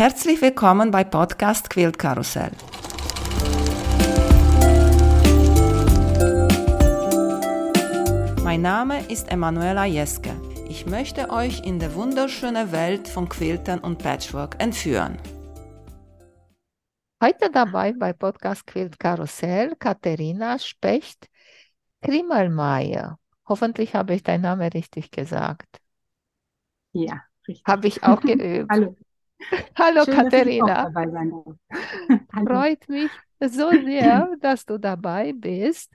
Herzlich willkommen bei Podcast Quilt Karussell. Mein Name ist Emanuela Jeske. Ich möchte euch in die wunderschöne Welt von Quiltern und Patchwork entführen. Heute dabei bei Podcast Quilt Karussell Katharina Specht Krimmelmeier. Hoffentlich habe ich deinen Namen richtig gesagt. Ja, richtig. Habe ich auch geübt. Hallo. Hallo Schön, Katharina. Freut mich so sehr, dass du dabei bist.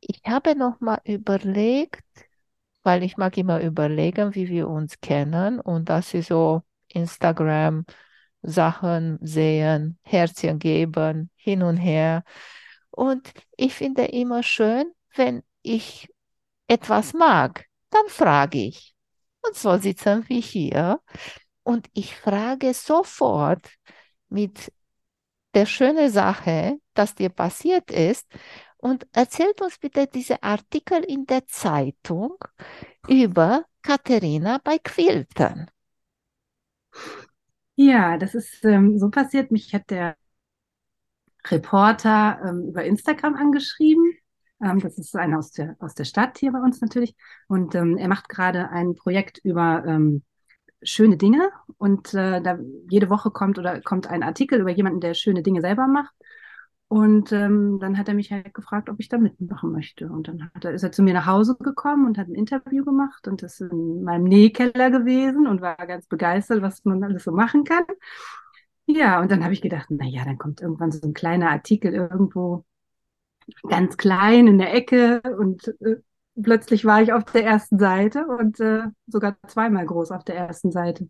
Ich habe noch mal überlegt, weil ich mag immer überlegen, wie wir uns kennen und dass sie so Instagram Sachen sehen, Herzchen geben, hin und her. Und ich finde immer schön, wenn ich etwas mag, dann frage ich. Und so sitzen wir hier. Und ich frage sofort mit der schönen Sache, dass dir passiert ist. Und erzählt uns bitte diese Artikel in der Zeitung über Katharina bei Quiltern. Ja, das ist ähm, so passiert. Mich hat der Reporter ähm, über Instagram angeschrieben. Ähm, das ist einer aus der, aus der Stadt hier bei uns natürlich. Und ähm, er macht gerade ein Projekt über ähm, schöne Dinge. Und äh, da jede Woche kommt oder kommt ein Artikel über jemanden, der schöne Dinge selber macht. Und ähm, dann hat er mich halt gefragt, ob ich da mitmachen möchte. Und dann hat er, ist er zu mir nach Hause gekommen und hat ein Interview gemacht und ist in meinem Nähkeller gewesen und war ganz begeistert, was man alles so machen kann. Ja, und dann habe ich gedacht, na ja, dann kommt irgendwann so ein kleiner Artikel irgendwo ganz klein in der Ecke und äh, plötzlich war ich auf der ersten Seite und äh, sogar zweimal groß auf der ersten Seite.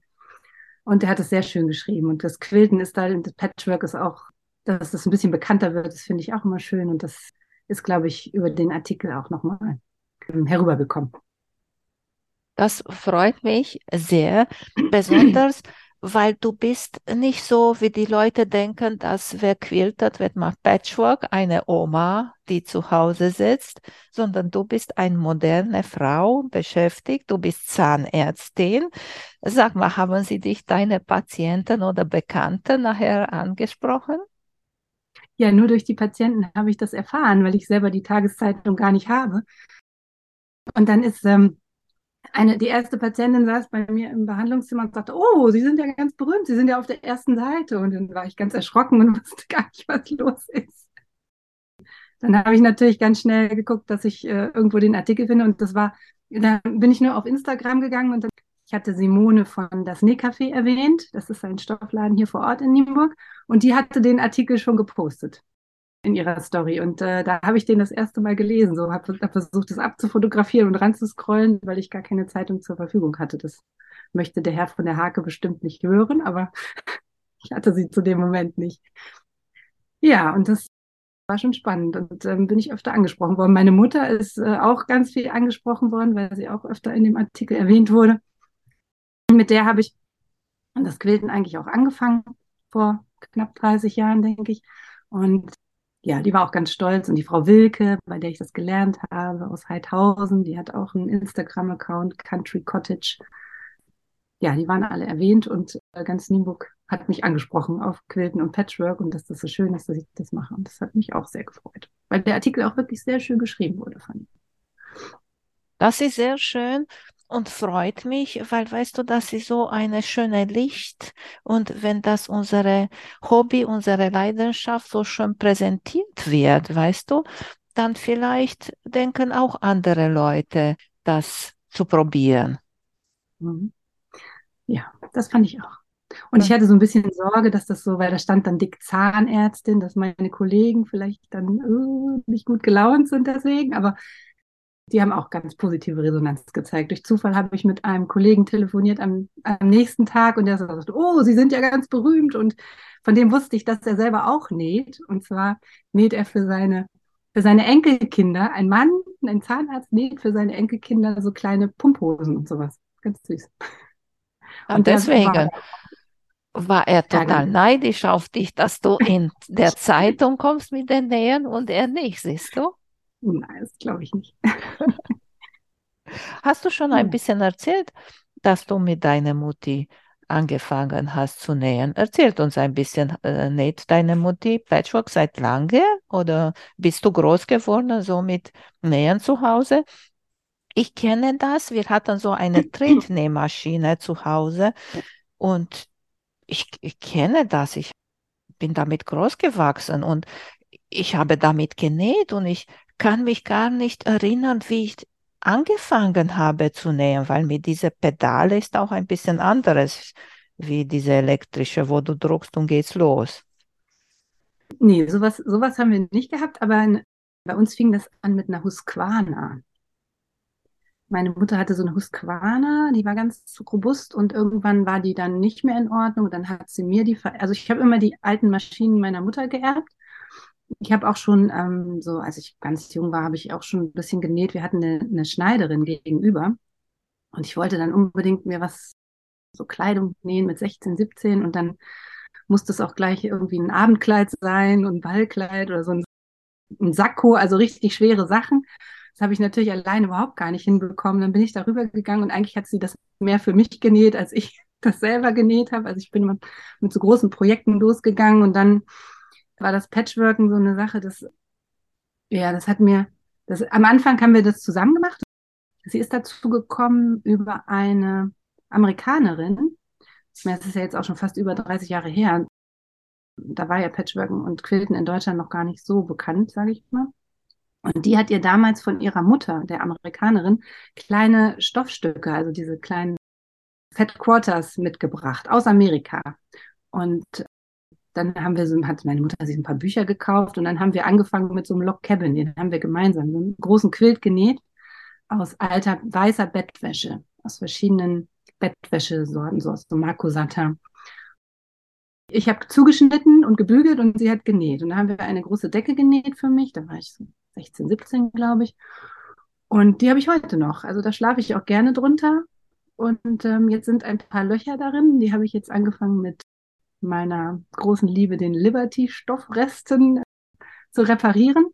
Und er hat es sehr schön geschrieben. Und das Quilten ist da, das Patchwork ist auch, dass das ein bisschen bekannter wird, das finde ich auch immer schön. Und das ist, glaube ich, über den Artikel auch nochmal ähm, herübergekommen. Das freut mich sehr, besonders weil du bist nicht so, wie die Leute denken, dass wer quiltet, wer macht Patchwork, eine Oma, die zu Hause sitzt, sondern du bist eine moderne Frau, beschäftigt, du bist Zahnärztin. Sag mal, haben sie dich deine Patienten oder Bekannte nachher angesprochen? Ja, nur durch die Patienten habe ich das erfahren, weil ich selber die Tageszeitung gar nicht habe. Und dann ist ähm, eine, die erste Patientin saß bei mir im Behandlungszimmer und sagte, oh, Sie sind ja ganz berühmt, Sie sind ja auf der ersten Seite. Und dann war ich ganz erschrocken und wusste gar nicht, was los ist. Dann habe ich natürlich ganz schnell geguckt, dass ich äh, irgendwo den Artikel finde. Und das war, dann bin ich nur auf Instagram gegangen und dann, ich hatte Simone von das Nähcafé erwähnt. Das ist ein Stoffladen hier vor Ort in Nienburg. Und die hatte den Artikel schon gepostet in ihrer Story. Und äh, da habe ich den das erste Mal gelesen. So habe hab versucht, das abzufotografieren und ranzuscrollen, weil ich gar keine Zeitung zur Verfügung hatte. Das möchte der Herr von der Hake bestimmt nicht hören, aber ich hatte sie zu dem Moment nicht. Ja, und das war schon spannend und ähm, bin ich öfter angesprochen worden. Meine Mutter ist äh, auch ganz viel angesprochen worden, weil sie auch öfter in dem Artikel erwähnt wurde. Mit der habe ich das Quilten eigentlich auch angefangen, vor knapp 30 Jahren, denke ich. Und ja, die war auch ganz stolz. Und die Frau Wilke, bei der ich das gelernt habe, aus Heidhausen, die hat auch einen Instagram-Account, Country Cottage. Ja, die waren alle erwähnt und äh, ganz Nienburg hat mich angesprochen auf Quilten und Patchwork und dass das so schön ist, dass ich das mache. Und das hat mich auch sehr gefreut, weil der Artikel auch wirklich sehr schön geschrieben wurde, fand ich. Das ist sehr schön und freut mich, weil weißt du, das ist so eine schöne Licht und wenn das unsere Hobby, unsere Leidenschaft so schön präsentiert wird, weißt du, dann vielleicht denken auch andere Leute, das zu probieren. Mhm. Ja, das fand ich auch. Und ich hatte so ein bisschen Sorge, dass das so, weil da stand dann dick Zahnärztin, dass meine Kollegen vielleicht dann uh, nicht gut gelaunt sind deswegen, aber die haben auch ganz positive Resonanz gezeigt. Durch Zufall habe ich mit einem Kollegen telefoniert am, am nächsten Tag und der sagte, oh, Sie sind ja ganz berühmt. Und von dem wusste ich, dass er selber auch näht. Und zwar näht er für seine, für seine Enkelkinder. Ein Mann, ein Zahnarzt näht für seine Enkelkinder so kleine Pumphosen und sowas. Ganz süß. Und, und deswegen war, war, er total genau. neidisch auf dich, dass du in der Zeitung kommst mit den Nähen und er nicht, siehst du? Nein, das glaube ich nicht. Hast du schon ein bisschen erzählt, dass du mit deiner Mutti angefangen hast zu nähen. Erzählt uns ein bisschen, äh, näht deine Mutti Patchwork seit lange oder bist du groß geworden, so mit Nähen zu Hause? Ich kenne das. Wir hatten so eine Trittnähmaschine zu Hause und ich, ich kenne das. Ich bin damit groß gewachsen und ich habe damit genäht und ich kann mich gar nicht erinnern, wie ich angefangen habe zu nähen, weil mit dieser Pedale ist auch ein bisschen anderes wie diese elektrische, wo du druckst und geht's los. Nee, sowas, sowas haben wir nicht gehabt, aber bei uns fing das an mit einer Husqvarna. Meine Mutter hatte so eine Husqvarna, die war ganz robust und irgendwann war die dann nicht mehr in Ordnung. Dann hat sie mir die, also ich habe immer die alten Maschinen meiner Mutter geerbt ich habe auch schon, ähm, so als ich ganz jung war, habe ich auch schon ein bisschen genäht. Wir hatten eine, eine Schneiderin gegenüber und ich wollte dann unbedingt mir was, so Kleidung nähen mit 16, 17 und dann musste es auch gleich irgendwie ein Abendkleid sein und ein Ballkleid oder so ein, ein Sakko, also richtig schwere Sachen. Das habe ich natürlich alleine überhaupt gar nicht hinbekommen. Dann bin ich darüber gegangen und eigentlich hat sie das mehr für mich genäht, als ich das selber genäht habe. Also ich bin mit so großen Projekten losgegangen und dann war das Patchworken so eine Sache, das, ja, das hat mir, das, am Anfang haben wir das zusammen gemacht. Sie ist dazu gekommen über eine Amerikanerin. Ich meine, das ist ja jetzt auch schon fast über 30 Jahre her. Da war ja Patchworken und Quilten in Deutschland noch gar nicht so bekannt, sage ich mal. Und die hat ihr damals von ihrer Mutter, der Amerikanerin, kleine Stoffstücke, also diese kleinen Fat Quarters mitgebracht aus Amerika. Und dann haben wir so, hat meine Mutter sich ein paar Bücher gekauft und dann haben wir angefangen mit so einem Log Cabin, den haben wir gemeinsam, so einen großen Quilt genäht aus alter weißer Bettwäsche, aus verschiedenen Bettwäschesorten, so aus so Marco Satter. Ich habe zugeschnitten und gebügelt und sie hat genäht. Und dann haben wir eine große Decke genäht für mich. Da war ich so 16, 17, glaube ich. Und die habe ich heute noch. Also da schlafe ich auch gerne drunter. Und ähm, jetzt sind ein paar Löcher darin. Die habe ich jetzt angefangen mit meiner großen Liebe, den Liberty-Stoffresten zu reparieren.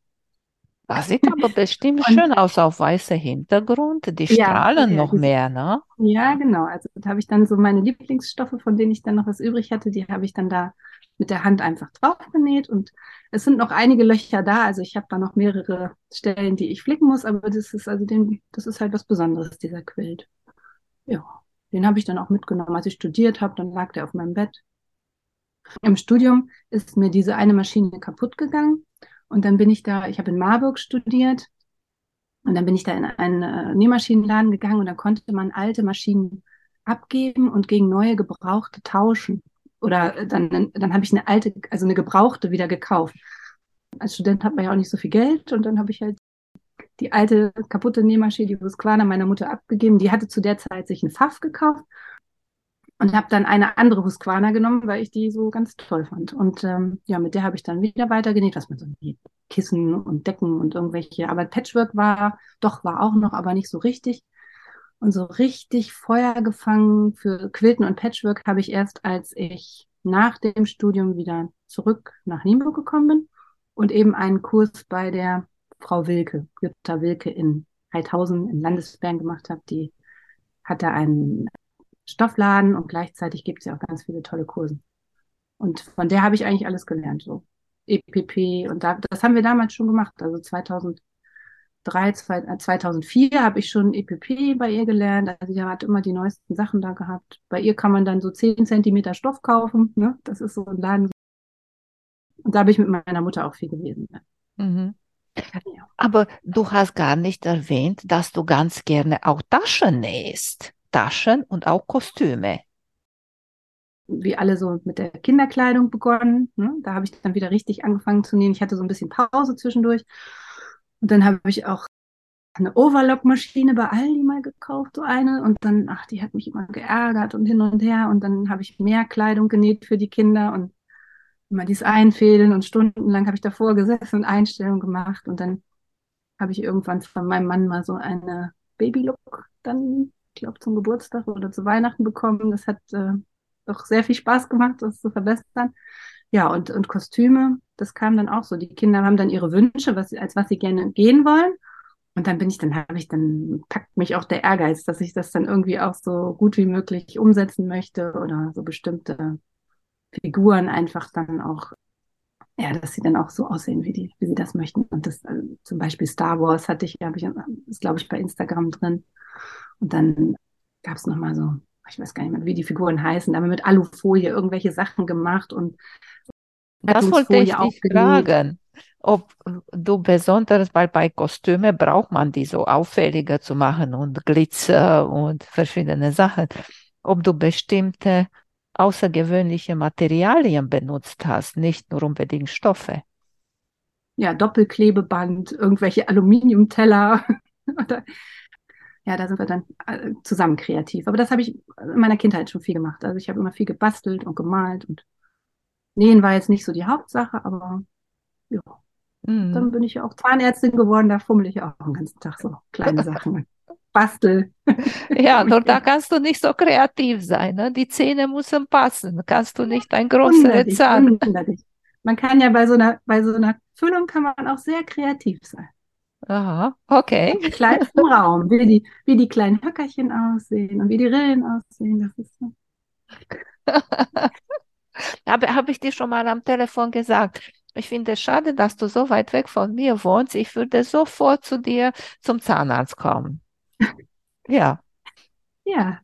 Das sieht aber bestimmt schön aus auf weißer Hintergrund. Die strahlen ja, noch mehr, ne? Ja, genau. Also da habe ich dann so meine Lieblingsstoffe, von denen ich dann noch was übrig hatte, die habe ich dann da mit der Hand einfach drauf genäht. Und es sind noch einige Löcher da. Also ich habe da noch mehrere Stellen, die ich flicken muss, aber das ist also den, das ist halt was Besonderes, dieser Quilt. Ja, den habe ich dann auch mitgenommen. Als ich studiert habe, dann lag der auf meinem Bett. Im Studium ist mir diese eine Maschine kaputt gegangen und dann bin ich da, ich habe in Marburg studiert und dann bin ich da in einen äh, Nähmaschinenladen gegangen und dann konnte man alte Maschinen abgeben und gegen neue gebrauchte tauschen. Oder äh, dann, dann habe ich eine alte, also eine gebrauchte wieder gekauft. Als Student hat man ja auch nicht so viel Geld und dann habe ich halt die alte kaputte Nähmaschine, die Husqvarna meiner Mutter abgegeben. Die hatte zu der Zeit sich einen Pfaff gekauft und habe dann eine andere Husqvarna genommen, weil ich die so ganz toll fand. Und ähm, ja, mit der habe ich dann wieder weitergenäht, was man so Kissen und Decken und irgendwelche. Aber Patchwork war, doch, war auch noch, aber nicht so richtig. Und so richtig Feuer gefangen für Quilten und Patchwork habe ich erst, als ich nach dem Studium wieder zurück nach Nienburg gekommen bin und eben einen Kurs bei der Frau Wilke, Jutta Wilke in Heidhausen in Landesbern gemacht habe. Die hatte einen Stoffladen und gleichzeitig gibt es ja auch ganz viele tolle Kurse. Und von der habe ich eigentlich alles gelernt, so EPP und da, das haben wir damals schon gemacht. Also 2003, 2004 äh, habe ich schon EPP bei ihr gelernt. Also die hat immer die neuesten Sachen da gehabt. Bei ihr kann man dann so 10 Zentimeter Stoff kaufen. Ne? Das ist so ein Laden. Und da habe ich mit meiner Mutter auch viel gewesen. Mhm. Aber du hast gar nicht erwähnt, dass du ganz gerne auch Taschen nähst. Taschen und auch Kostüme. Wie alle so mit der Kinderkleidung begonnen. Ne? Da habe ich dann wieder richtig angefangen zu nähen. Ich hatte so ein bisschen Pause zwischendurch. Und dann habe ich auch eine Overlock-Maschine bei Aldi mal gekauft, so eine. Und dann, ach, die hat mich immer geärgert und hin und her. Und dann habe ich mehr Kleidung genäht für die Kinder und immer dies Einfädeln und stundenlang habe ich davor gesessen und Einstellungen gemacht. Und dann habe ich irgendwann von meinem Mann mal so eine Babylook dann ich glaube, zum Geburtstag oder zu Weihnachten bekommen. Das hat äh, doch sehr viel Spaß gemacht, das zu verbessern. Ja, und, und Kostüme, das kam dann auch so. Die Kinder haben dann ihre Wünsche, was, als was sie gerne gehen wollen. Und dann bin ich, dann habe ich, dann packt mich auch der Ehrgeiz, dass ich das dann irgendwie auch so gut wie möglich umsetzen möchte oder so bestimmte Figuren einfach dann auch, ja, dass sie dann auch so aussehen, wie die, wie sie das möchten. Und das, also zum Beispiel Star Wars hatte ich, habe ich, ist glaube ich bei Instagram drin. Und dann gab es nochmal so, ich weiß gar nicht mehr, wie die Figuren heißen, da haben wir mit Alufolie irgendwelche Sachen gemacht und das wollte ich dich fragen, ob du besonders, weil bei Kostüme braucht man die so auffälliger zu machen und Glitzer und verschiedene Sachen, ob du bestimmte außergewöhnliche Materialien benutzt hast, nicht nur unbedingt Stoffe. Ja, Doppelklebeband, irgendwelche Aluminiumteller. ja, da sind wir dann äh, zusammen kreativ. Aber das habe ich in meiner Kindheit schon viel gemacht. Also ich habe immer viel gebastelt und gemalt und Nähen war jetzt nicht so die Hauptsache, aber ja. Mhm. Dann bin ich ja auch Zahnärztin geworden, da fummel ich auch den ganzen Tag so kleine Sachen. Bastel. Ja, nur da kannst du nicht so kreativ sein. Ne? Die Zähne müssen passen. Kannst du nicht ein größerer Zahn. Man kann ja bei so einer, bei so einer Füllung kann man auch sehr kreativ sein. Aha, okay. Kleinsten Raum, wie die, wie die kleinen Höckerchen aussehen und wie die Rillen aussehen. Das ist so. Habe hab ich dir schon mal am Telefon gesagt. Ich finde es schade, dass du so weit weg von mir wohnst. Ich würde sofort zu dir zum Zahnarzt kommen. Ja. Ja.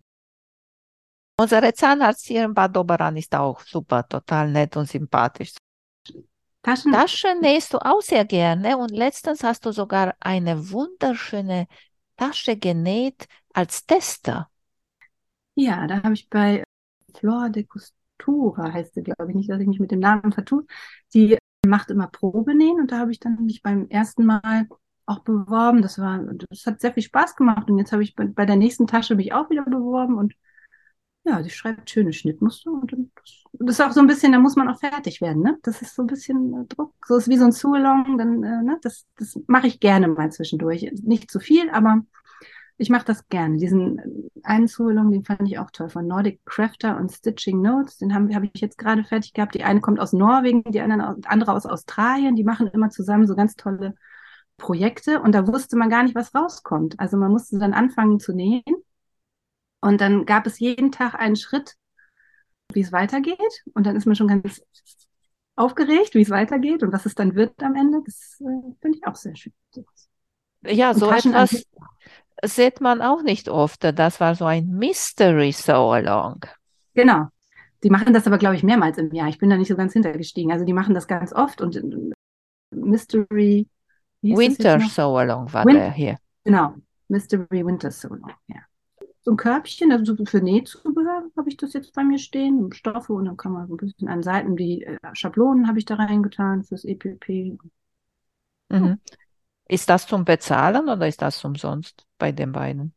Unsere Zahnarzt hier in Bad Oberan ist auch super, total nett und sympathisch. Taschen? Taschen nähst du auch sehr gerne und letztens hast du sogar eine wunderschöne Tasche genäht als Tester. Ja, da habe ich bei Flora de Costura, heißt sie, glaube ich, nicht, dass ich mich mit dem Namen vertue. Die macht immer Probenähen und da habe ich dann mich beim ersten Mal auch beworben. Das war, das hat sehr viel Spaß gemacht und jetzt habe ich bei, bei der nächsten Tasche mich auch wieder beworben und ja, sie schreibt schöne Schnittmuster und das, ist auch so ein bisschen, da muss man auch fertig werden, ne? Das ist so ein bisschen äh, Druck, so ist wie so ein Sue-Along, dann, äh, ne? Das, das mache ich gerne mal zwischendurch. Nicht zu viel, aber ich mache das gerne. Diesen äh, einen Sue-Along, den fand ich auch toll, von Nordic Crafter und Stitching Notes. Den habe hab ich jetzt gerade fertig gehabt. Die eine kommt aus Norwegen, die andere aus Australien. Die machen immer zusammen so ganz tolle Projekte und da wusste man gar nicht, was rauskommt. Also man musste dann anfangen zu nähen und dann gab es jeden Tag einen Schritt, wie es weitergeht und dann ist man schon ganz aufgeregt, wie es weitergeht und was es dann wird am Ende. Das äh, finde ich auch sehr schön. Ja, so etwas sieht man auch nicht oft. Das war so ein Mystery So Along. Genau. Die machen das aber, glaube ich, mehrmals im Jahr. Ich bin da nicht so ganz hintergestiegen. Also die machen das ganz oft und äh, Mystery Winter So Along war Win der hier. Genau, Mystery Winter So Along, ja. So ein Körbchen, also für Nähzubehör habe ich das jetzt bei mir stehen, Stoffe und dann kann man so ein bisschen an Seiten, die äh, Schablonen habe ich da reingetan fürs EPP. Mhm. Ist das zum Bezahlen oder ist das umsonst bei den beiden?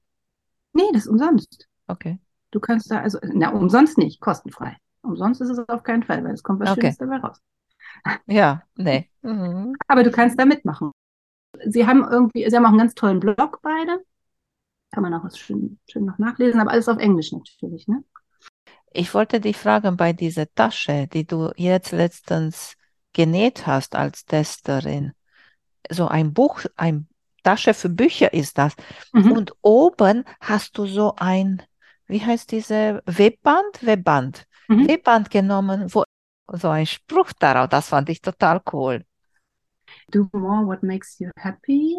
Nee, das ist umsonst. Okay. Du kannst da, also, na, umsonst nicht, kostenfrei. Umsonst ist es auf keinen Fall, weil es kommt was okay. Schönes dabei raus. Ja, nee. Mhm. Aber du kannst da mitmachen. Sie haben irgendwie, sie haben auch einen ganz tollen Blog beide. Kann man auch was schön, schön noch nachlesen, aber alles auf Englisch natürlich, ne? Ich wollte dich fragen, bei dieser Tasche, die du jetzt letztens genäht hast als Testerin, so ein Buch, ein Tasche für Bücher ist das. Mhm. Und oben hast du so ein, wie heißt diese Webband? Webband. Mhm. Webband genommen, wo so ein Spruch darauf, das fand ich total cool. Do more what makes you happy.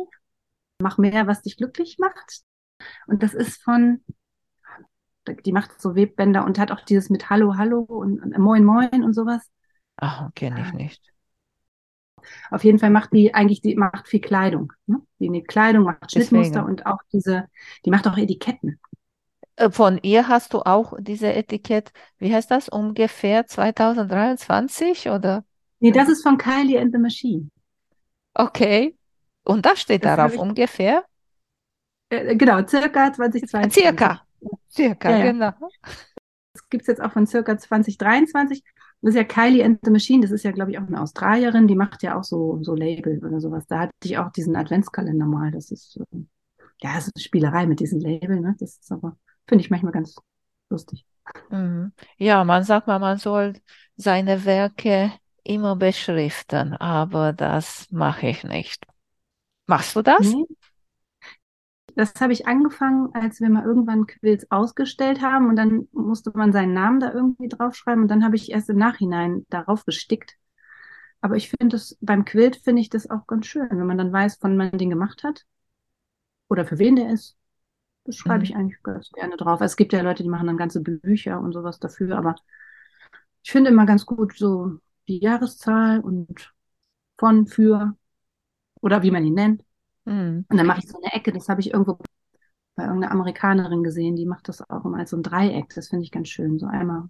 Mach mehr, was dich glücklich macht. Und das ist von, die macht so Webbänder und hat auch dieses mit Hallo, Hallo und, und Moin, Moin und sowas. Ach, kenne ich nicht. Auf jeden Fall macht die eigentlich, die macht viel Kleidung. Ne? Die näht Kleidung, macht Schnittmuster und auch diese, die macht auch Etiketten. Äh, von ihr hast du auch diese Etikett, wie heißt das, ungefähr 2023 oder? Nee, das ist von Kylie and the Machine. Okay. Und da steht das darauf ungefähr? Äh, genau, circa 2022. Circa, circa, ja, ja. genau. Das gibt es jetzt auch von circa 2023. Das ist ja Kylie and the Machine, das ist ja, glaube ich, auch eine Australierin, die macht ja auch so, so Label oder sowas. Da hatte ich auch diesen Adventskalender mal. Das ist, ja, das ist eine Spielerei mit diesen Labeln, ne? Das ist aber, finde ich manchmal ganz lustig. Mhm. Ja, man sagt mal, man soll seine Werke immer beschriften, aber das mache ich nicht. Machst du das? Nee. Das habe ich angefangen, als wir mal irgendwann Quills ausgestellt haben und dann musste man seinen Namen da irgendwie draufschreiben und dann habe ich erst im Nachhinein darauf gestickt. Aber ich finde das, beim Quilt finde ich das auch ganz schön, wenn man dann weiß, wann man den gemacht hat oder für wen der ist. Das schreibe Mhm. ich eigentlich ganz gerne drauf. Es gibt ja Leute, die machen dann ganze Bücher und sowas dafür, aber ich finde immer ganz gut so die Jahreszahl und von, für oder wie man ihn nennt. Mhm. Und dann mache ich so eine Ecke, das habe ich irgendwo bei irgendeiner Amerikanerin gesehen, die macht das auch immer als so ein Dreieck. Das finde ich ganz schön. So einmal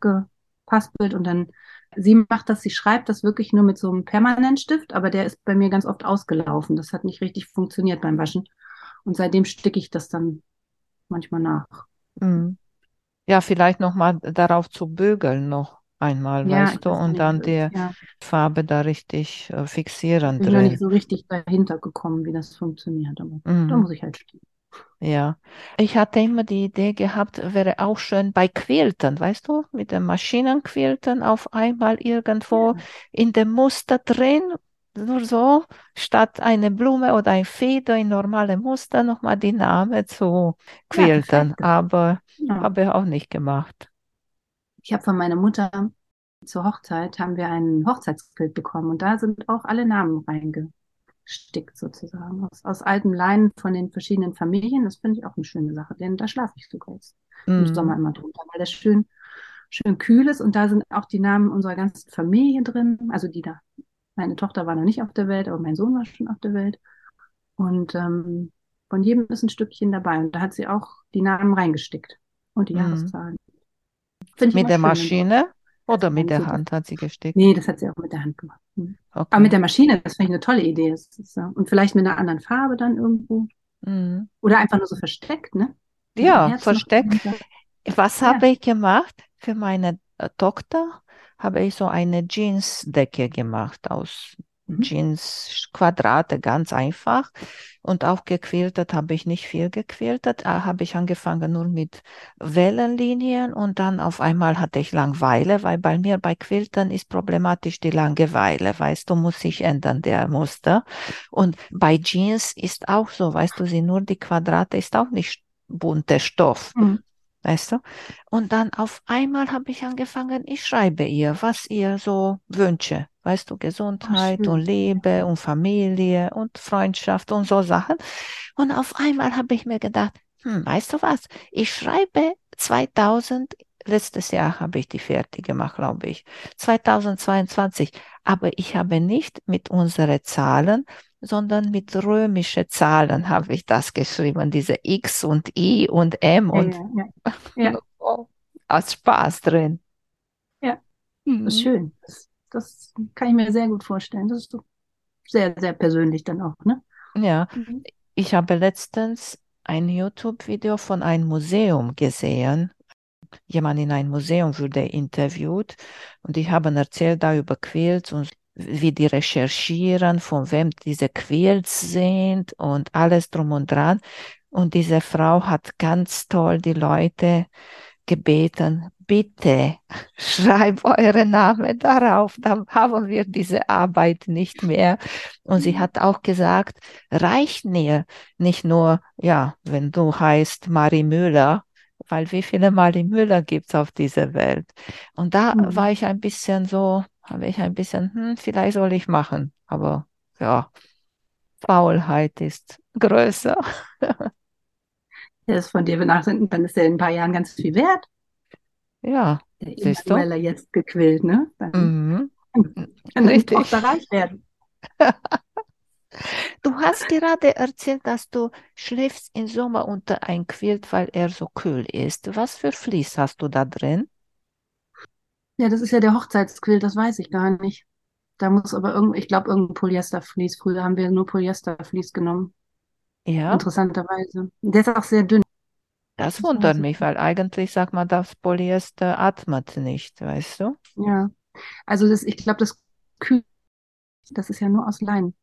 gepaspelt und dann, sie macht das, sie schreibt das wirklich nur mit so einem Permanentstift, aber der ist bei mir ganz oft ausgelaufen. Das hat nicht richtig funktioniert beim Waschen. Und seitdem sticke ich das dann manchmal nach. Mhm. Ja, vielleicht nochmal darauf zu bügeln noch einmal, Ja, weißt ich du, und dann die ja, Farbe da richtig äh, fixieren bin noch nicht drin. so richtig dahinter gekommen, wie das funktioniert, aber da Mhm. muss ich halt stehen. Ja, ich hatte immer die Idee gehabt, wäre auch schön bei Quilten, weißt du, mit den Maschinenquilten auf einmal irgendwo Ja. in dem Muster drin, nur so, statt eine Blume oder ein Feder in normale Muster nochmal die Namen zu quilten, aber Ja. habe ich auch nicht gemacht. Ich habe von meiner Mutter zur Hochzeit haben wir ein Hochzeitsbild bekommen und da sind auch alle Namen reingestickt sozusagen aus, aus altem Leinen von den verschiedenen Familien. Das finde ich auch eine schöne Sache, denn da schlafe ich sogar jetzt im Mhm. Sommer immer drunter, weil das schön, schön kühl ist und da sind auch die Namen unserer ganzen Familie drin, also die da. Meine Tochter war noch nicht auf der Welt, aber mein Sohn war schon auf der Welt und ähm, von jedem ist ein Stückchen dabei und da hat sie auch die Namen reingestickt und die Mhm. Jahreszahlen. Mit der Maschine oder mit der so Hand hat sie gestickt? Nee, das hat sie auch mit der Hand gemacht. Mhm. Okay. Aber mit der Maschine, das finde ich eine tolle Idee. Ja- und vielleicht mit einer anderen Farbe dann irgendwo. Mhm. Oder einfach nur so versteckt, ne? Ja, versteckt. Was Ja. habe ich gemacht? Für meine äh, Tochter habe ich so eine Jeansdecke gemacht aus Mhm. Jeans-Quadrate, ganz einfach. Und auch gequiltet habe ich nicht viel gequiltet. Da habe ich angefangen nur mit Wellenlinien und dann auf einmal hatte ich Langeweile, weil bei mir bei Quilten ist problematisch die Langeweile, weißt du, muss sich ändern, der Muster. Und bei Jeans ist auch so, weißt du, sind nur die Quadrate, ist auch nicht bunter Stoff. Mhm. Weißt du? Und dann auf einmal habe ich angefangen, ich schreibe ihr, was ihr so wünsche. Weißt du, Gesundheit schön. und Liebe und Familie und Freundschaft und so Sachen. Und auf einmal habe ich mir gedacht, hm, weißt du was? Ich schreibe 2000, letztes Jahr habe ich die fertig gemacht, glaube ich, 2022. Aber ich habe nicht mit unseren Zahlen, sondern mit römischen Zahlen habe ich das geschrieben, diese X und I und M Ja, und ja, ja. Ja. Oh, aus Spaß drin. Ja. Mhm. Schön. Das, kann ich mir sehr gut vorstellen. Das ist so sehr, sehr persönlich dann auch, ne? Ja, Mhm. ich habe letztens ein YouTube-Video von einem Museum gesehen. Jemand in einem Museum wurde interviewt und die haben erzählt da über Quilts und wie die recherchieren, von wem diese Quilts sind und alles drum und dran. Und diese Frau hat ganz toll die Leute gebeten, bitte schreibt eure Namen darauf, dann haben wir diese Arbeit nicht mehr. Und sie hat auch gesagt, reicht mir nicht nur, ja, wenn du heißt Marie Müller, weil wie viele Marie Müller gibt es auf dieser Welt? Und da Mhm. war ich ein bisschen so, habe ich ein bisschen, hm, vielleicht soll ich machen, aber ja, Faulheit ist größer. Der ist von dir benachrichtigt, dann ist der in ein paar Jahren ganz viel wert. Ja, Der Siehst du? Jetzt gequillt, ne? Dann mhm. kann richtig. Tochter reich werden. Du hast gerade erzählt, dass du schläfst im Sommer unter ein Quilt, weil er so kühl ist. Was für Vlies hast du da drin? Ja, das ist ja der Hochzeitsquilt, das weiß ich gar nicht. Da muss aber irgend, ich glaube, irgendein Polyestervlies. Früher haben wir nur Polyestervlies genommen, Ja, interessanterweise. Der ist auch sehr dünn. Das das wundert mich, weil eigentlich sagt man, das Polyester atmet nicht, weißt du? Ja. Also das, ich glaube, das kühl, das ist ja nur aus Leinen.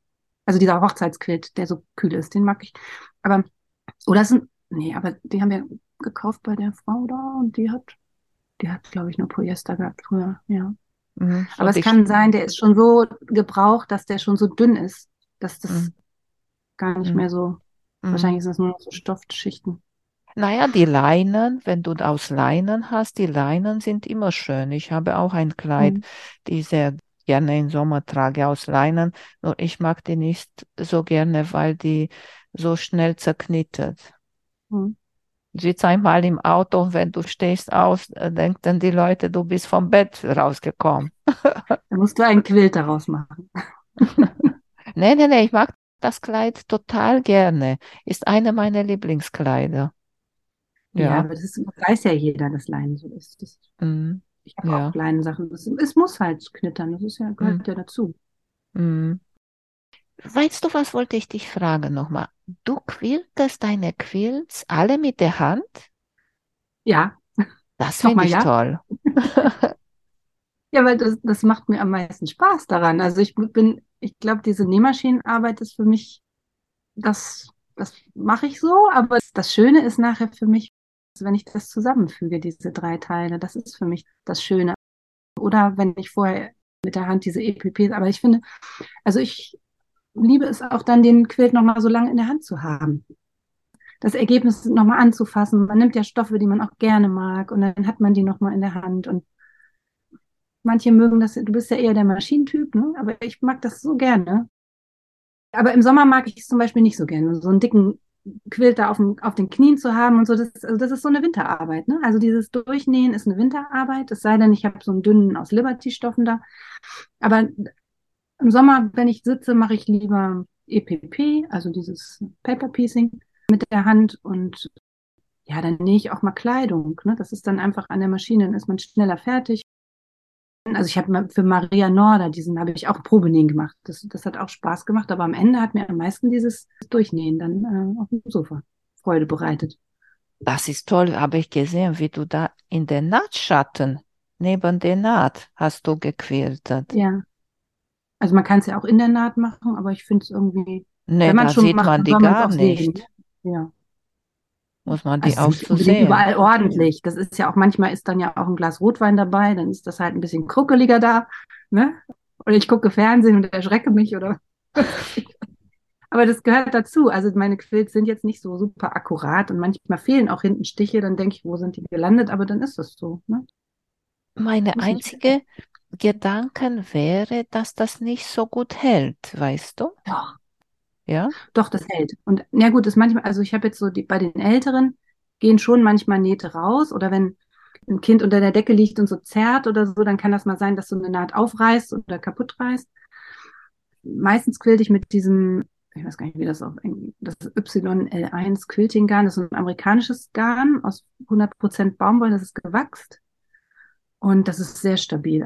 Also dieser Hochzeitsquilt, der so kühl ist, den mag ich. Aber, oder ein, nee, aber die haben wir gekauft bei der Frau da und die hat, die hat, glaube ich, nur Polyester gehabt früher, ja. Mhm, Aber es kann sein, der ist schon so gebraucht, dass der schon so dünn ist, dass das Mhm. gar nicht Mhm. mehr so Mhm. Wahrscheinlich sind es nur noch so Stoffschichten. Naja, die Leinen, wenn du aus Leinen hast, die Leinen sind immer schön. Ich habe auch ein Kleid, Mhm. die ich sehr gerne im Sommer trage aus Leinen, nur ich mag die nicht so gerne, weil die so schnell zerknittert. Mhm. Sitz einmal im Auto und wenn du stehst aus, äh, denken dann die Leute, du bist vom Bett rausgekommen. Da musst du einen Quilt daraus machen. Nee, nee, nee, ich mag das Kleid total gerne. Ist eine meiner Lieblingskleider. Ja, Ja. aber das ist, weiß ja jeder, dass Leinen so ist. Das, Mhm. ich habe Ja. auch Leinensachen. Das, es muss halt knittern. Das ist ja, gehört ja dazu. Mhm. Weißt du, was wollte ich dich fragen nochmal? Du quiltest deine Quilts alle mit der Hand? Ja, Das finde ich ja? toll. ja, weil das, das macht mir am meisten Spaß daran. Also ich bin, ich glaube, diese Nähmaschinenarbeit ist für mich, das, das mache ich so, aber das Schöne ist nachher für mich, wenn ich das zusammenfüge, diese drei Teile, das ist für mich das Schöne. Oder wenn ich vorher mit der Hand diese EPPs, aber ich finde, also ich liebe es auch dann, den Quilt nochmal so lange in der Hand zu haben. Das Ergebnis nochmal anzufassen. Man nimmt ja Stoffe, die man auch gerne mag, und dann hat man die nochmal in der Hand. Und manche mögen das, du bist ja eher der Maschinentyp, ne? Aber ich mag das so gerne. Aber im Sommer mag ich es zum Beispiel nicht so gerne, so einen dicken Quilt da auf, dem, auf den Knien zu haben und so. Das, also das ist so eine Winterarbeit, ne? Also dieses Durchnähen ist eine Winterarbeit, es sei denn, ich habe so einen dünnen aus Liberty-Stoffen da. Aber im Sommer, wenn ich sitze, mache ich lieber EPP, also dieses Paper Piecing mit der Hand und ja, dann nähe ich auch mal Kleidung. Ne? Das ist dann einfach an der Maschine, dann ist man schneller fertig. Also ich habe für Maria Norder, diesen habe ich auch Probenähen gemacht. Das, das hat auch Spaß gemacht, aber am Ende hat mir am meisten dieses Durchnähen dann äh, auf dem Sofa Freude bereitet. Das ist toll, habe ich gesehen, wie du da in den Nahtschatten neben der Naht hast du gequiltet. Ja. Also man kann es ja auch in der Naht machen, aber ich finde es irgendwie, Nee, wenn man da schon sieht macht, man die gar auch sehen. nicht. Ja. Muss man die Also auch unbedingt sehen. überall ordentlich. Das ist ja auch, manchmal ist dann ja auch ein Glas Rotwein dabei, dann ist das halt ein bisschen kruckeliger da, ne? Oder ich gucke Fernsehen und erschrecke mich oder. Aber das gehört dazu. Also meine Quilts sind jetzt nicht so super akkurat und manchmal fehlen auch hinten Stiche, dann denke ich, wo sind die gelandet? Aber dann ist das so, ne? Meine einzige Gedanken wäre, dass das nicht so gut hält, weißt du? Doch. Ja? Doch, das hält. Und na gut, ist manchmal, also ich habe jetzt so die, bei den Älteren gehen schon manchmal Nähte raus oder wenn ein Kind unter der Decke liegt und so zerrt oder so, dann kann das mal sein, dass so eine Naht aufreißt oder kaputt reißt. Meistens quilte ich mit diesem, ich weiß gar nicht, wie das auf das YL1 Quilting Garn, das ist ein amerikanisches Garn aus 100% Baumwolle, das ist gewachst und das ist sehr stabil.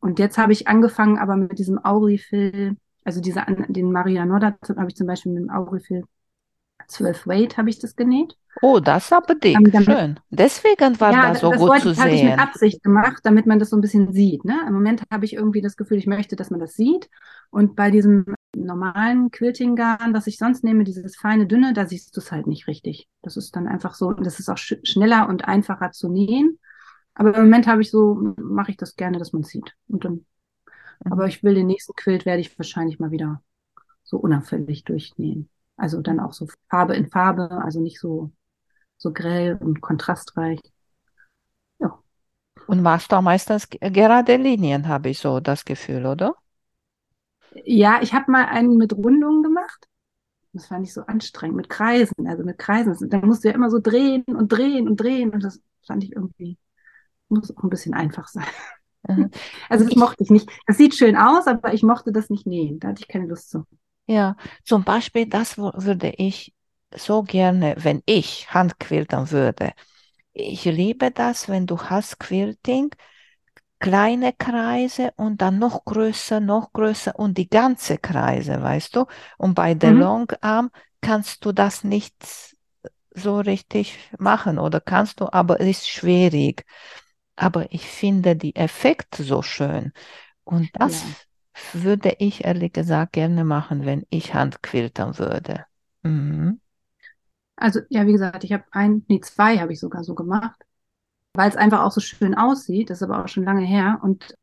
Und jetzt habe ich angefangen, aber mit diesem Aurifil, also diese, den Maria Norda habe ich zum Beispiel mit dem Aurifil 12 Weight habe ich das genäht. Oh, das ist aber dick, Ähm, damit- schön. Deswegen war ja, das so das gut wollte zu ich, habe ich mit sehen. Absicht gemacht, damit man das so ein bisschen sieht. Ne? Im Moment habe ich irgendwie das Gefühl, ich möchte, dass man das sieht. Und bei diesem normalen Quilting-Garn, was ich sonst nehme, dieses feine, dünne, da siehst du es halt nicht richtig. Das ist dann einfach so, und das ist auch sch schneller und einfacher zu nähen. Aber im Moment habe ich so, mache ich das gerne, dass man es sieht. Und dann. Aber ich will den nächsten Quilt werde ich wahrscheinlich mal wieder so unauffällig durchnähen. Also dann auch so Farbe in Farbe, also nicht so, so grell und kontrastreich. Ja. Und machst du auch meistens ge- gerade Linien, habe ich so das Gefühl, oder? Ja, ich habe mal einen mit Rundungen gemacht. Das war nicht so anstrengend, mit Kreisen, also mit Kreisen. Da musst du ja immer so drehen und drehen und drehen und das fand ich irgendwie, muss auch ein bisschen einfach sein. Also das Ich- mochte ich nicht. Das sieht schön aus, aber ich mochte das nicht nähen. Da hatte ich keine Lust zu. Ja, zum Beispiel, das würde ich so gerne, wenn ich Handquiltern würde. Ich liebe das, wenn du hast Quilting, kleine Kreise und dann noch größer, noch größer und die ganze Kreise, weißt du? Und bei der Mhm. Longarm kannst du das nicht so richtig machen oder kannst du, aber es ist schwierig. Aber ich finde die Effekte so schön. Und das Ja. würde ich ehrlich gesagt gerne machen, wenn ich Handquiltern würde. Mhm. Also ja, wie gesagt, ich habe ein, nee, zwei habe ich sogar so gemacht, weil es einfach auch so schön aussieht. Das ist aber auch schon lange her. Und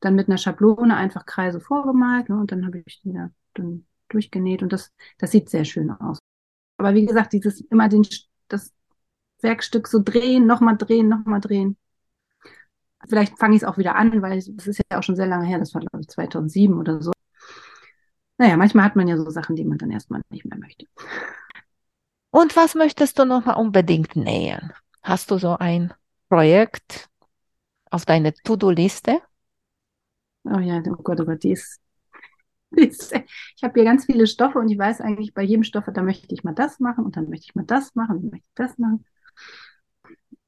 dann mit einer Schablone einfach Kreise vorgemalt ne, und dann habe ich die da dann durchgenäht und das, das sieht sehr schön aus. Aber wie gesagt, dieses immer den, das Werkstück so drehen, nochmal drehen, nochmal drehen. Vielleicht fange ich es auch wieder an, weil es ist ja auch schon sehr lange her, das war glaube ich 2007 oder so. Naja, manchmal hat man ja so Sachen, die man dann erstmal nicht mehr möchte. Und was möchtest du nochmal unbedingt nähen? Hast du so ein Projekt auf deine To-Do-Liste? Oh ja, oh Gott, oh Gott, die ist, die ist ich habe hier ganz viele Stoffe und ich weiß eigentlich bei jedem Stoff, da möchte ich mal das machen und dann möchte ich mal das machen und dann möchte ich das machen.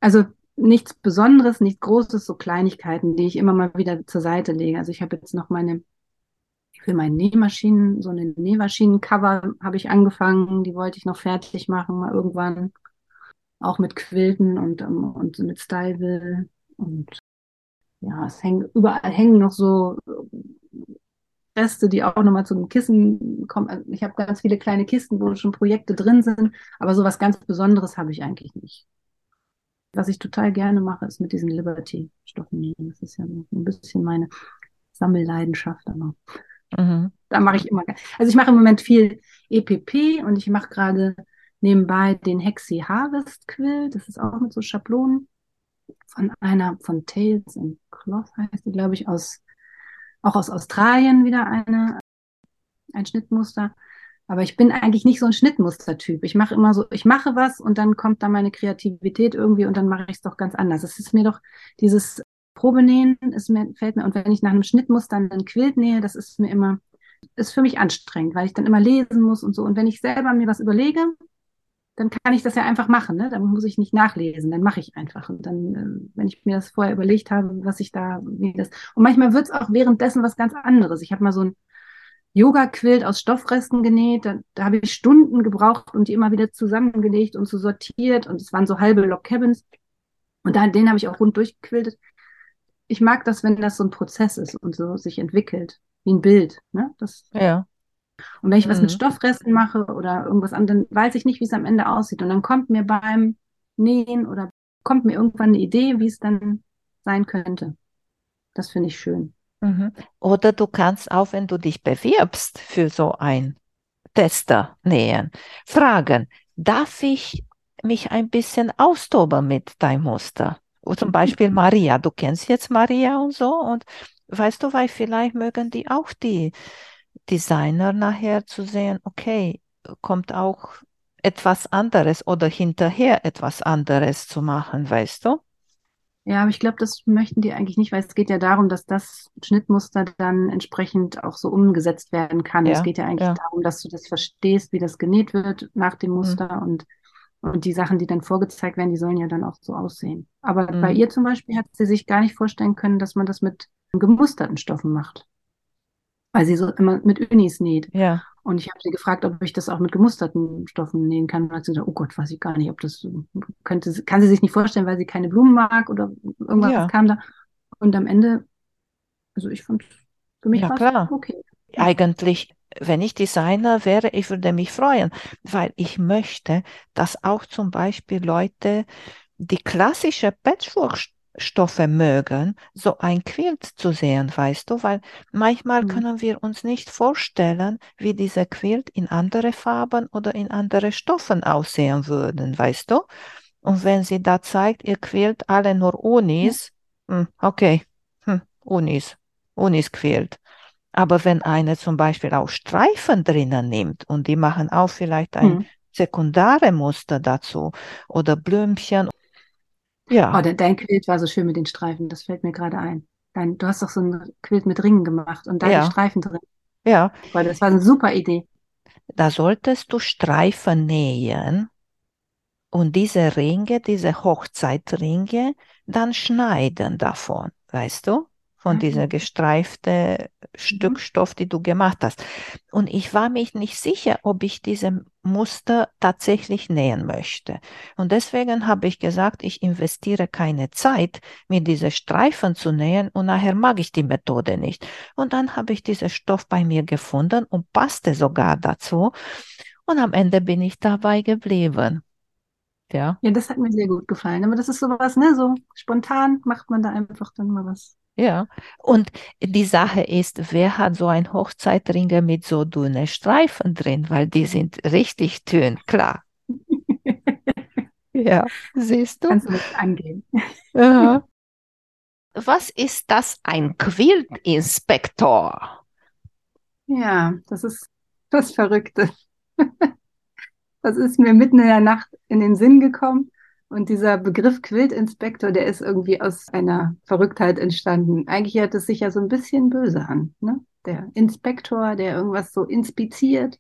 Also nichts Besonderes, nichts Großes, so Kleinigkeiten, die ich immer mal wieder zur Seite lege. Also ich habe jetzt noch meine, für meine Nähmaschinen, so eine Nähmaschinencover habe ich angefangen, die wollte ich noch fertig machen, mal irgendwann. Auch mit Quilten und, und mit Style und ja, es hängen, überall hängen noch so Reste, die auch nochmal zu einem Kissen kommen. Also ich habe ganz viele kleine Kisten, wo schon Projekte drin sind, aber so was ganz Besonderes habe ich eigentlich nicht. Was ich total gerne mache, ist mit diesen Liberty-Stoffen. Das ist ja ein bisschen meine Sammelleidenschaft. Aber mhm. da mache ich immer. Also ich mache im Moment viel EPP und ich mache gerade nebenbei den Hexi Harvest Quill. Das ist auch mit so Schablonen von einer von Tales and Cloth heißt die, glaube ich, aus auch aus Australien wieder eine ein Schnittmuster. Aber ich bin eigentlich nicht so ein Schnittmustertyp. Ich mache immer so, ich mache was und dann kommt da meine Kreativität irgendwie und dann mache ich es doch ganz anders. Es ist mir doch dieses Probenähen, es mir, fällt mir, und wenn ich nach einem Schnittmuster einen Quilt nähe, das ist mir immer, ist für mich anstrengend, weil ich dann immer lesen muss und so. Und wenn ich selber mir was überlege, dann kann ich das ja einfach machen. Ne? Dann muss ich nicht nachlesen, dann mache ich einfach. Und dann, äh, wenn ich mir das vorher überlegt habe, was ich da, wie das. Und manchmal wird es auch währenddessen was ganz anderes. Ich habe mal so ein Yoga-Quilt aus Stoffresten genäht. Da, da habe ich Stunden gebraucht und die immer wieder zusammengelegt und so sortiert. Und es waren so halbe Log Cabins. Und da, den habe ich auch rund durchgequiltet. Ich mag das, wenn das so ein Prozess ist und so sich entwickelt, wie ein Bild. Ne? Das, ja. Und wenn ich mhm. was mit mhm. Stoffresten mache oder irgendwas anderes, dann weiß ich nicht, wie es am Ende aussieht. Und dann kommt mir beim Nähen oder kommt mir irgendwann eine Idee, wie es dann sein könnte. Das finde ich schön. Mhm. Oder du kannst auch, wenn du dich bewirbst für so ein Tester nähen, fragen, darf ich mich ein bisschen austoben mit deinem Muster? Oder zum Beispiel Maria, du kennst jetzt Maria und so und weißt du, weil vielleicht mögen die auch die Designer nachher zu sehen, okay, kommt auch etwas anderes oder hinterher etwas anderes zu machen, weißt du? Ja, aber ich glaube, das möchten die eigentlich nicht, weil es geht ja darum, dass das Schnittmuster dann entsprechend auch so umgesetzt werden kann. Ja, es geht ja eigentlich ja. darum, dass du das verstehst, wie das genäht wird nach dem mhm. Muster mhm. und, und die Sachen, die dann vorgezeigt werden, die sollen ja dann auch so aussehen. Aber mhm. bei ihr zum Beispiel hat sie sich gar nicht vorstellen können, dass man das mit gemusterten Stoffen macht. Weil sie so immer mit Unis näht. Ja. Und ich habe sie gefragt, ob ich das auch mit gemusterten Stoffen nähen kann. Und hat sie gesagt, oh Gott, weiß ich gar nicht, ob das könnte, kann sie sich nicht vorstellen, weil sie keine Blumen mag oder irgendwas ja. kam da. Und am Ende, also ich fand für mich ja, klar. okay. Eigentlich, wenn ich Designer wäre, ich würde mich freuen, weil ich möchte, dass auch zum Beispiel Leute die klassische Patchwork Stoffe mögen, so ein Quilt zu sehen, weißt du, weil manchmal mhm. können wir uns nicht vorstellen, wie dieser Quilt in andere Farben oder in andere Stoffen aussehen würden, weißt du? Und wenn sie da zeigt, ihr Quilt alle nur Unis, ja. Hm, okay, hm, Unis, Unis Quilt. Aber wenn eine zum Beispiel auch Streifen drinnen nimmt und die machen auch vielleicht ein mhm. sekundare Muster dazu oder Blümchen ja. Oh, dein Quilt war so schön mit den Streifen, das fällt mir gerade ein. Dein, du hast doch so ein Quilt mit Ringen gemacht und da ja. die Streifen drin. Ja. Weil das war eine super Idee. Da solltest du Streifen nähen und diese Ringe, diese Hochzeitringe, dann schneiden davon, weißt du? Von mhm. dieser gestreifte Stück mhm. Stoff, die du gemacht hast. Und ich war mich nicht sicher, ob ich diese Muster tatsächlich nähen möchte. Und deswegen habe ich gesagt, ich investiere keine Zeit, mir diese Streifen zu nähen und nachher mag ich die Methode nicht. Und dann habe ich diesen Stoff bei mir gefunden und passte sogar dazu. Und am Ende bin ich dabei geblieben. Ja. Ja, das hat mir sehr gut gefallen. Aber das ist sowas, ne, so spontan macht man da einfach dann mal was. Ja, und die Sache ist, wer hat so ein Hochzeitringe mit so dünnen Streifen drin, weil die sind richtig dünn, klar. ja, siehst du? Kannst du nicht angehen. Aha. Was ist das, ein Quiltinspektor? Ja, das ist was Verrücktes. Das ist mir mitten in der Nacht in den Sinn gekommen. Und dieser Begriff Quiltinspektor, der ist irgendwie aus einer Verrücktheit entstanden. Eigentlich hört es sich ja so ein bisschen böse an, ne? Der Inspektor, der irgendwas so inspiziert.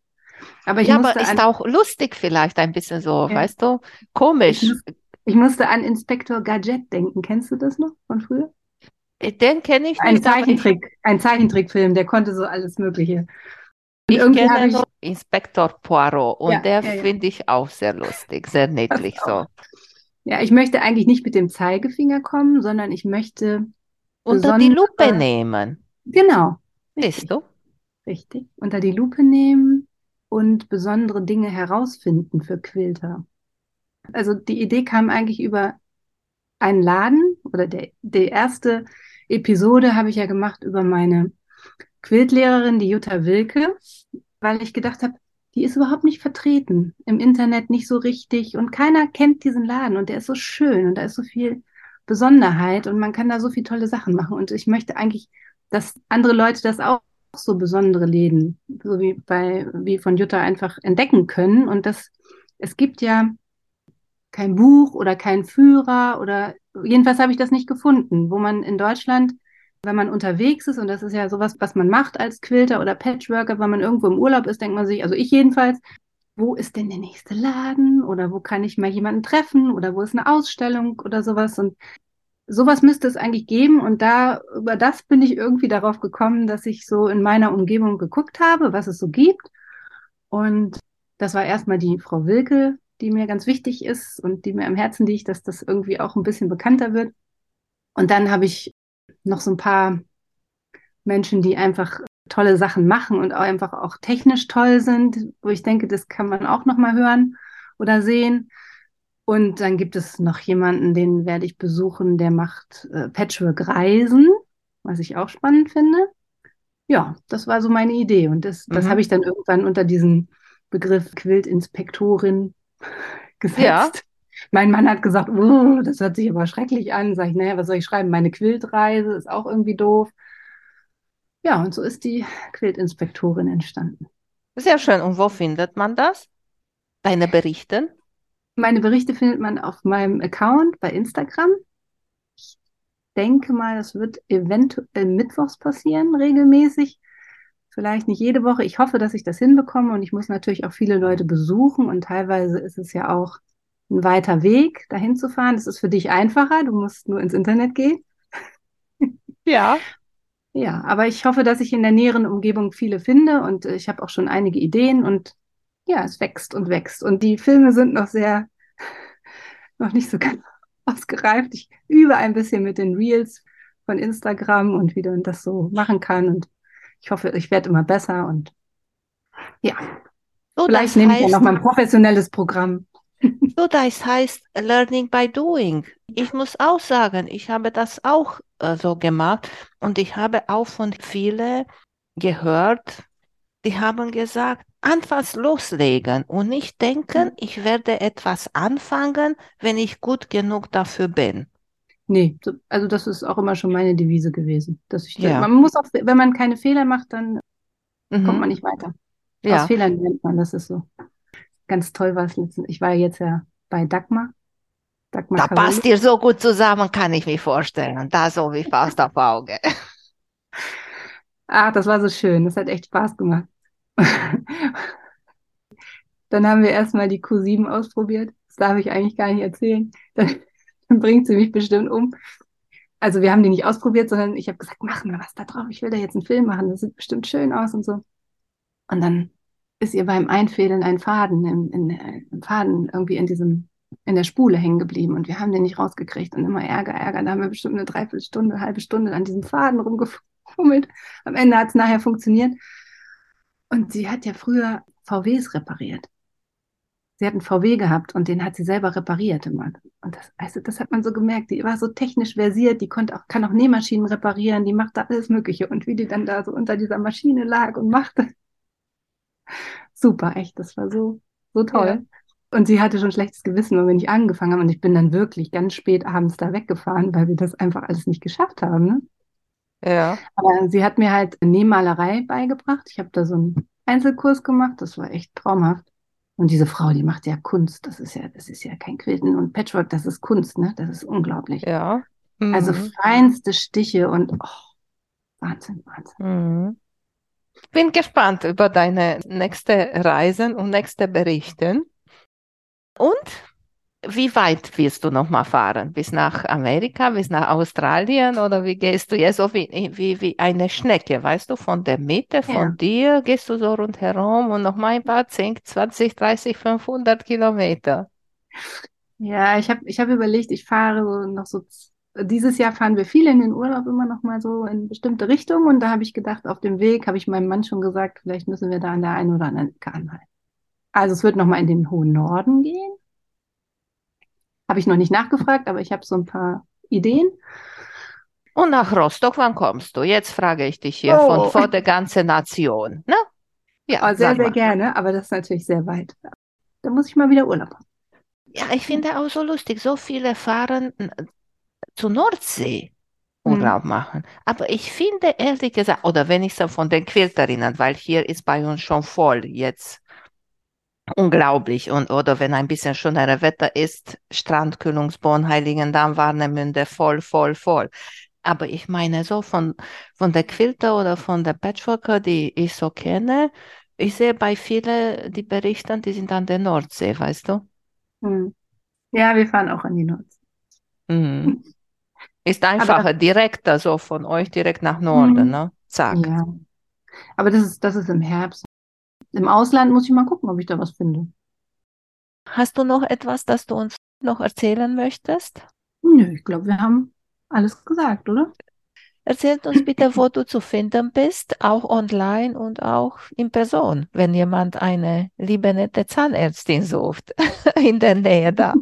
Aber ich ja, aber ist auch lustig vielleicht ein bisschen so, Ja. weißt du? Komisch. Ich muss- ich musste an Inspektor Gadget denken. Kennst du das noch von früher? Den kenne ich Ein nicht, aber ich, Zeichentrick, ein Zeichentrickfilm, der konnte so alles Mögliche. Ich irgendwie kenne ich, Inspektor Poirot und Ja, der ja, ja. finde ich auch sehr lustig, sehr niedlich so. ja, ich möchte eigentlich nicht mit dem Zeigefinger kommen, sondern ich möchte, Unter die Lupe nehmen, genau, siehst du? richtig, unter die Lupe nehmen und besondere Dinge herausfinden für Quilter. Also die Idee kam eigentlich über einen Laden oder der, die erste Episode habe ich ja gemacht über meine Quiltlehrerin, die Jutta Wilke, weil ich gedacht habe, die ist überhaupt nicht vertreten im Internet, nicht so richtig und keiner kennt diesen Laden und der ist so schön und da ist so viel Besonderheit und man kann da so viele tolle Sachen machen und ich möchte eigentlich, dass andere Leute das auch so besondere Läden, so wie bei, wie von Jutta einfach entdecken können und das, es gibt ja kein Buch oder kein Führer oder jedenfalls habe ich das nicht gefunden, wo man in Deutschland, wenn man unterwegs ist, und das ist ja sowas, was man macht als Quilter oder Patchworker, wenn man irgendwo im Urlaub ist, denkt man sich, also ich jedenfalls, wo ist denn der nächste Laden? Oder wo kann ich mal jemanden treffen? Oder wo ist eine Ausstellung oder sowas? Und sowas müsste es eigentlich geben. Und da über das bin ich irgendwie darauf gekommen, dass ich so in meiner Umgebung geguckt habe, was es so gibt. Und das war erstmal die Frau Wilke, die mir ganz wichtig ist und die mir am Herzen liegt, dass das irgendwie auch ein bisschen bekannter wird. Und dann habe ich noch so ein paar Menschen, die einfach tolle Sachen machen und auch einfach auch technisch toll sind, wo ich denke, das kann man auch noch mal hören oder sehen. Und dann gibt es noch jemanden, den werde ich besuchen, der macht äh, Patchwork-Reisen, was ich auch spannend finde. Ja, das war so meine Idee. Und das, das Mhm. habe ich dann irgendwann unter diesen Begriff Quiltinspektorin gesetzt. Ja. Mein Mann hat gesagt, oh, das hört sich aber schrecklich an. Sag ich, naja, was soll ich schreiben? Meine Quiltreise ist auch irgendwie doof. Ja, und so ist die Quiltinspektorin entstanden. Sehr schön. Und wo findet man das? Deine Berichte? Meine Berichte findet man auf meinem Account bei Instagram. Ich denke mal, das wird eventuell mittwochs passieren, regelmäßig. Vielleicht nicht jede Woche. Ich hoffe, dass ich das hinbekomme und ich muss natürlich auch viele Leute besuchen und teilweise ist es ja auch ein weiter Weg, dahin zu fahren. Das ist für dich einfacher. Du musst nur ins Internet gehen. Ja. Ja, aber ich hoffe, dass ich in der näheren Umgebung viele finde und äh, ich habe auch schon einige Ideen und ja, es wächst und wächst. Und die Filme sind noch sehr, noch nicht so ganz ausgereift. Ich übe ein bisschen mit den Reels von Instagram und wie man das so machen kann. Und ich hoffe, ich werde immer besser und ja, So, vielleicht nehme ich ja noch mal ein professionelles Programm. So, das heißt Learning by Doing. Ich muss auch sagen, ich habe das auch äh, so gemacht und ich habe auch von vielen gehört, die haben gesagt, anfangs loslegen und nicht denken, ich werde etwas anfangen, wenn ich gut genug dafür bin. Nee, so, also das ist auch immer schon meine Devise gewesen, dass ich, Ja. man muss auch, wenn man keine Fehler macht, dann kommt Mhm. man nicht weiter. Ja. Aus Fehlern lernt man, das ist so. Ganz toll war es letztens. Ich war jetzt ja bei Dagmar. Dagmar Da Cavalli. passt ihr so gut zusammen, kann ich mir vorstellen. Da so wie Faust auf Auge. Ach, das war so schön. Das hat echt Spaß gemacht. Dann haben wir erstmal die Q7 ausprobiert. Das darf ich eigentlich gar nicht erzählen. Dann, dann bringt sie mich bestimmt um. Also wir haben die nicht ausprobiert, sondern ich habe gesagt, mach mal was da drauf. Ich will da jetzt einen Film machen. Das sieht bestimmt schön aus und so. Und dann ist ihr beim Einfädeln ein Faden im, in, im Faden irgendwie in diesem in der Spule hängen geblieben und wir haben den nicht rausgekriegt und immer Ärger, Ärger. Da haben wir bestimmt eine Dreiviertelstunde, eine halbe Stunde an diesem Faden rumgefummelt. Am Ende hat es nachher funktioniert. Und sie hat ja früher VWs repariert. sie hat einen VW gehabt und den hat sie selber repariert immer. Und das, also das hat man so gemerkt. Die war so technisch versiert, die konnte auch, kann auch Nähmaschinen reparieren, die macht da alles Mögliche. Und wie die dann da so unter dieser Maschine lag und machte. Super, echt. Das war so, so toll. Ja. Und sie hatte schon schlechtes Gewissen, wenn wir nicht angefangen haben. Und ich bin dann wirklich ganz spät abends da weggefahren, weil wir das einfach alles nicht geschafft haben. Ne? Ja. Aber sie hat mir halt Nähmalerei beigebracht. Ich habe da so einen Einzelkurs gemacht. Das war echt traumhaft. Und diese Frau, die macht ja Kunst. Das ist ja, das ist ja kein Quilten und Patchwork, das ist Kunst, ne? Das ist unglaublich. Ja. Mhm. Also feinste Stiche und oh, Wahnsinn, Wahnsinn. Mhm. Bin gespannt über deine nächste Reisen und nächste Berichte. Und wie weit wirst du noch mal fahren? Bis nach Amerika, bis nach Australien oder wie gehst du jetzt so wie, wie, wie eine Schnecke, weißt du, von der Mitte von ja. dir gehst du so rundherum und noch mal ein paar 10, 20, 30, 500 Kilometer. Ja, ich habe ich hab überlegt, ich fahre noch so, dieses Jahr fahren wir viel in den Urlaub immer noch mal so in bestimmte Richtungen und da habe ich gedacht, auf dem Weg habe ich meinem Mann schon gesagt, vielleicht müssen wir da an der einen oder anderen Ecke anhalten. Also es wird noch mal in den hohen Norden gehen habe ich noch nicht nachgefragt, aber ich habe so ein paar Ideen. Und nach Rostock, wann kommst du? Jetzt frage ich dich hier oh. von vor der ganzen Nation. Ne? Ja, oh, sehr, sehr gerne, aber das ist natürlich sehr weit. Da muss ich mal wieder Urlaub haben. Ja, ich finde auch so lustig, so viele fahren zur Nordsee Urlaub hm. machen. Aber ich finde ehrlich gesagt, oder wenn ich so von den Quilterinnen, weil hier ist bei uns schon voll jetzt unglaublich. Und, oder wenn ein bisschen schönerer Wetter ist, Strandkühlungsborn, Heiligendamm, Warnemünde, voll, voll, voll. Aber ich meine so von, von der Quilter oder von der Patchworker, die ich so kenne, ich sehe bei vielen, die berichten, die sind an der Nordsee, weißt du? Hm. Ja, wir fahren auch an die Nordsee. Mhm. Ist einfacher, Aber, direkter, so von euch direkt nach Norden, mhm. ne? Zack. Ja. Aber das ist, das ist im Herbst. Im Ausland muss ich mal gucken, ob ich da was finde. Hast du noch etwas, das du uns noch erzählen möchtest? Nö, ich glaube, wir haben alles gesagt, oder? Erzählt uns bitte, wo du zu finden bist, auch online und auch in Person, wenn jemand eine liebe, nette Zahnärztin sucht in der Nähe da.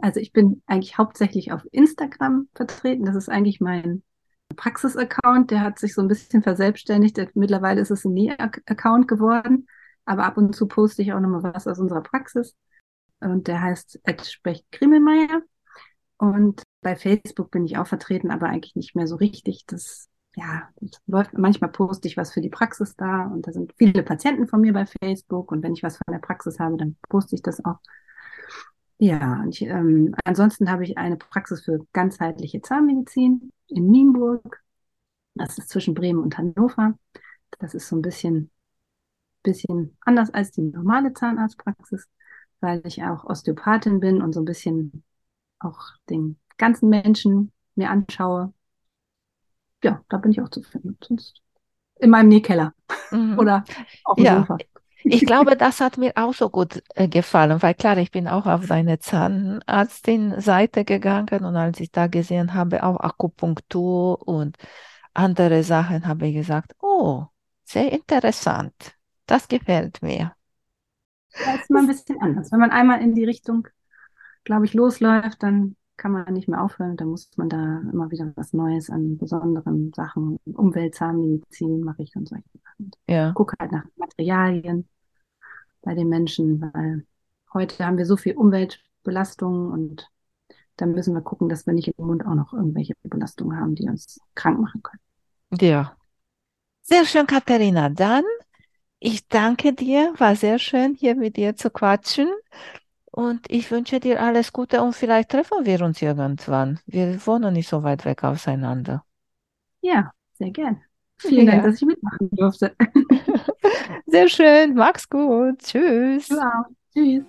Also ich bin eigentlich hauptsächlich auf Instagram vertreten. Das ist eigentlich mein Praxis-Account, der hat sich so ein bisschen verselbstständigt. Mittlerweile ist es ein Näh-Account geworden, aber ab und zu poste ich auch nochmal was aus unserer Praxis. Und der heißt Ed Specht Krimmelmeier. Und bei Facebook bin ich auch vertreten, aber eigentlich nicht mehr so richtig. Das, ja, das läuft. Manchmal poste ich was für die Praxis da und da sind viele Patienten von mir bei Facebook. Und wenn ich was von der Praxis habe, dann poste ich das auch. Ja, und ich, ähm, ansonsten habe ich eine Praxis für ganzheitliche Zahnmedizin in Nienburg. Das ist zwischen Bremen und Hannover. Das ist so ein bisschen, bisschen anders als die normale Zahnarztpraxis, weil ich auch Osteopathin bin und so ein bisschen auch den ganzen Menschen mir anschaue. Ja, da bin ich auch zu finden. Sonst in meinem Nähkeller mhm. oder auf dem ja. Sofa. Ich glaube, das hat mir auch so gut äh, gefallen, weil klar, ich bin auch auf deine Zahnarztin-Seite gegangen und als ich da gesehen habe, auch Akupunktur und andere Sachen, habe ich gesagt, oh, sehr interessant. Das gefällt mir. Das ist mal ein bisschen anders. Wenn man einmal in die Richtung, glaube ich, losläuft, dann kann man nicht mehr aufhören. Dann muss man da immer wieder was Neues an besonderen Sachen. Umweltzahnmedizin mache ich und solche Sachen. Ja. Gucke halt nach Materialien bei den Menschen, weil heute haben wir so viel Umweltbelastung und dann müssen wir gucken, dass wir nicht im Mund auch noch irgendwelche Belastungen haben, die uns krank machen können. Ja. Sehr schön, Katharina. Dann, ich danke dir. War sehr schön, hier mit dir zu quatschen. Und ich wünsche dir alles Gute und vielleicht treffen wir uns irgendwann. Wir wohnen nicht so weit weg auseinander. Ja, sehr gern. Vielen ja. Dank, dass ich mitmachen durfte. Sehr schön. Mach's gut. Tschüss. Ja, tschüss.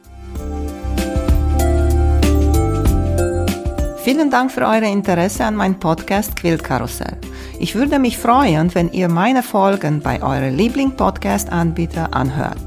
Vielen Dank für euer Interesse an meinem Podcast Quiltkarussell. Ich würde mich freuen, wenn ihr meine Folgen bei eurem Liebling-Podcast-Anbieter anhört.